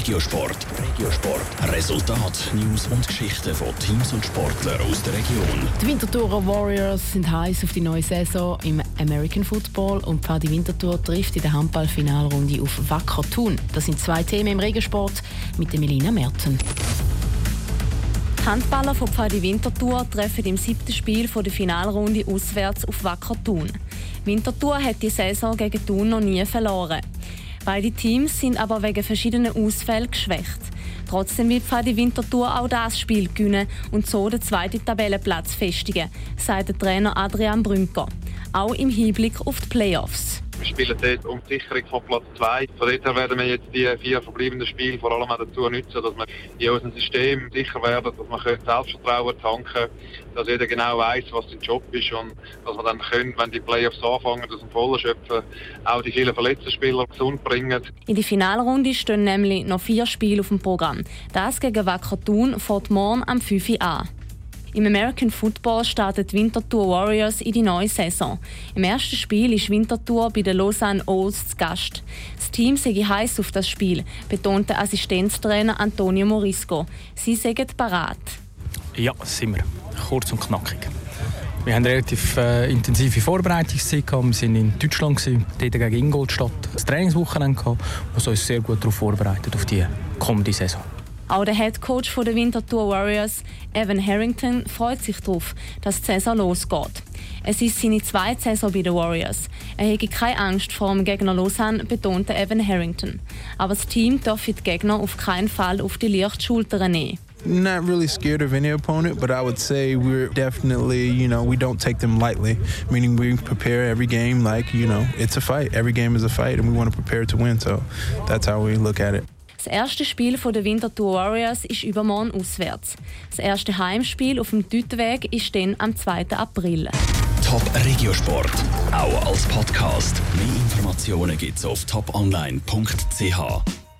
Regiosport. Regiosport. Resultat, News und Geschichten von Teams und Sportlern aus der Region. Die Winterthurer Warriors sind heiß auf die neue Saison im American Football und Pfadi Winterthur trifft in der Handballfinalrunde auf Wacker Thun. Das sind zwei Themen im Regiosport mit Melina Merten. Die Handballer von Pfadi Winterthur treffen im siebten Spiel der Finalrunde auswärts auf Wacker Thun. Winterthur hat die Saison gegen Thun noch nie verloren. Beide Teams sind aber wegen verschiedener Ausfälle geschwächt. Trotzdem will Pfadi Winterthur auch das Spiel gewinnen und so den zweiten Tabellenplatz festigen, sagt der Trainer Adrian Brünker. Auch im Hinblick auf die Playoffs. Wir spielen dort um die Sicherung von Platz 2. Von dort werden wir jetzt die vier verbleibenden Spiele vor allem auch dazu nutzen, dass wir in unserem System sicher werden, dass wir Selbstvertrauen tanken können, dass jeder genau weiß, was sein Job ist und dass wir dann können, wenn die Playoffs anfangen, aus dem Vollen schöpfen, auch die vielen verletzten Spieler gesund bringen. In die Finalrunde stehen nämlich noch vier Spiele auf dem Programm. Das gegen Wacker Thun fährt morgen am 5 Uhr an. Im American Football startet Winterthur Warriors in die neue Saison. Im ersten Spiel ist Winterthur bei den Lausanne Owls zu Gast. Das Team sei heiß auf das Spiel, betont der Assistenztrainer Antonio Morisco. Sie sagen parat. Ja, sind wir. Kurz und knackig. Wir haben eine relativ äh, intensive Vorbereitungszeit. Wir waren in Deutschland, dort gegen Ingolstadt. Das Trainingswochenende gehabt, was uns sehr gut darauf vorbereitet auf die kommende Saison. Auch der Head Coach der Winterthur Warriors, Evan Harrington, freut sich darauf, dass die Saison losgeht. Es ist seine zweite Saison bei den Warriors. Er hätte keine Angst vor dem Gegner Lausanne, betonte Evan Harrington. Aber das Team darf die Gegner auf keinen Fall auf die leichte Schulter nehmen. Not really scared of any opponent, but I would say we're definitely, you know, we don't take them lightly. Meaning we prepare every game like, you know, it's a fight. Every game is a fight, and we want to prepare to win. So that's how we look at it. Das erste Spiel der Winterthur Warriors ist übermorgen auswärts. Das erste Heimspiel auf dem Deutenweg ist dann am 2. April. Top Regiosport, auch als Podcast. Mehr Informationen gibt's auf toponline.ch.